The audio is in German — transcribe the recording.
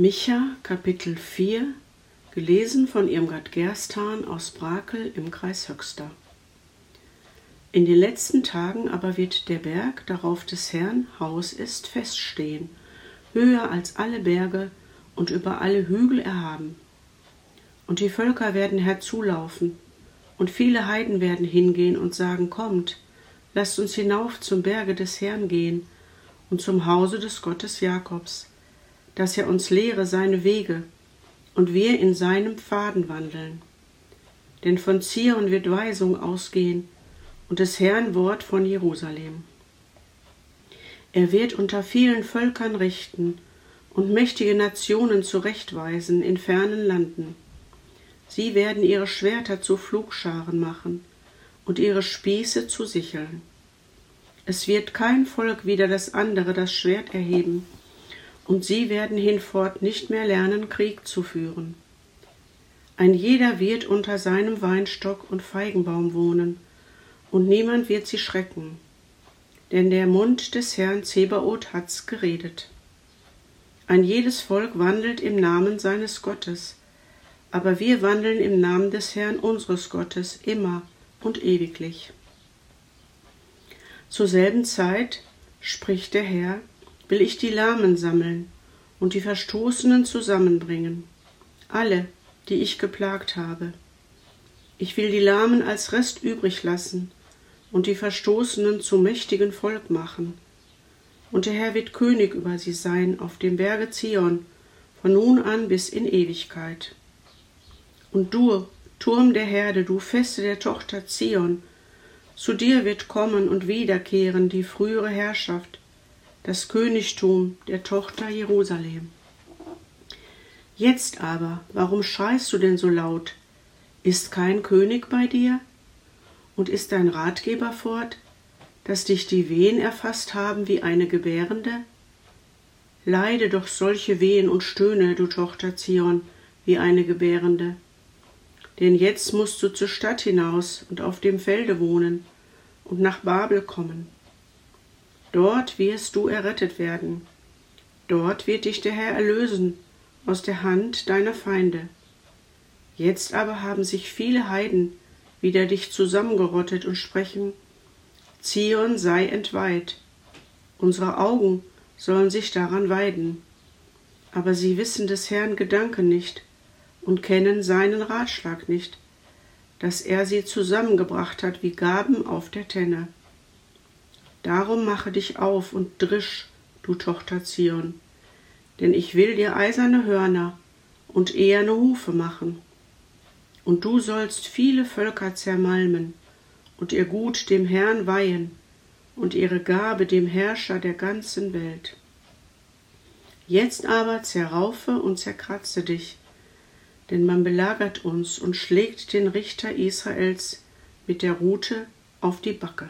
Micha Kapitel 4 gelesen von Irmgard Gerstan aus Brakel im Kreis Höxter. In den letzten Tagen aber wird der Berg, darauf des Herrn Haus ist, feststehen, höher als alle Berge und über alle Hügel erhaben. Und die Völker werden herzulaufen, und viele Heiden werden hingehen und sagen, Kommt, lasst uns hinauf zum Berge des Herrn gehen und zum Hause des Gottes Jakobs, dass er uns lehre seine Wege und wir in seinem Pfaden wandeln. Denn von Zion wird Weisung ausgehen, und des Herrn Wort von Jerusalem. Er wird unter vielen Völkern richten und mächtige Nationen zurechtweisen in fernen Landen. Sie werden ihre Schwerter zu Flugscharen machen und ihre Spieße zu Sicheln. Es wird kein Volk wider das andere das Schwert erheben, und sie werden hinfort nicht mehr lernen, Krieg zu führen. Ein jeder wird unter seinem Weinstock und Feigenbaum wohnen, und niemand wird sie schrecken, denn der Mund des Herrn Zebaoth hat's geredet. Ein jedes Volk wandelt im Namen seines Gottes, aber wir wandeln im Namen des Herrn unseres Gottes immer und ewiglich. Zur selben Zeit, spricht der Herr, will ich die Lahmen sammeln und die Verstoßenen zusammenbringen, alle, die ich geplagt habe. Ich will die Lahmen als Rest übrig lassen und die Verstoßenen zu mächtigen Volk machen. Und der Herr wird König über sie sein auf dem Berge Zion, von nun an bis in Ewigkeit. Und du, Turm der Herde, du Feste der Tochter Zion, zu dir wird kommen und wiederkehren die frühere Herrschaft, das Königtum der Tochter Jerusalem. Jetzt aber, warum schreist du denn so laut? Ist kein König bei dir? Und ist dein Ratgeber fort, dass dich die Wehen erfasst haben wie eine Gebärende? Leide doch solche Wehen und stöhne, du Tochter Zion, wie eine Gebärende. Denn jetzt musst du zur Stadt hinaus und auf dem Felde wohnen und nach Babel kommen. Dort wirst du errettet werden. Dort wird dich der Herr erlösen aus der Hand deiner Feinde. Jetzt aber haben sich viele Heiden wider dich zusammengerottet und sprechen, Zion sei entweiht, unsere Augen sollen sich daran weiden. Aber sie wissen des Herrn Gedanken nicht und kennen seinen Ratschlag nicht, dass er sie zusammengebracht hat wie Gaben auf der Tenne. Darum mache dich auf und drisch, du Tochter Zion, denn ich will dir eiserne Hörner und eherne Hufe machen und du sollst viele Völker zermalmen und ihr Gut dem Herrn weihen und ihre Gabe dem Herrscher der ganzen Welt. Jetzt aber zerraufe und zerkratze dich, denn man belagert uns und schlägt den Richter Israels mit der Rute auf die Backe.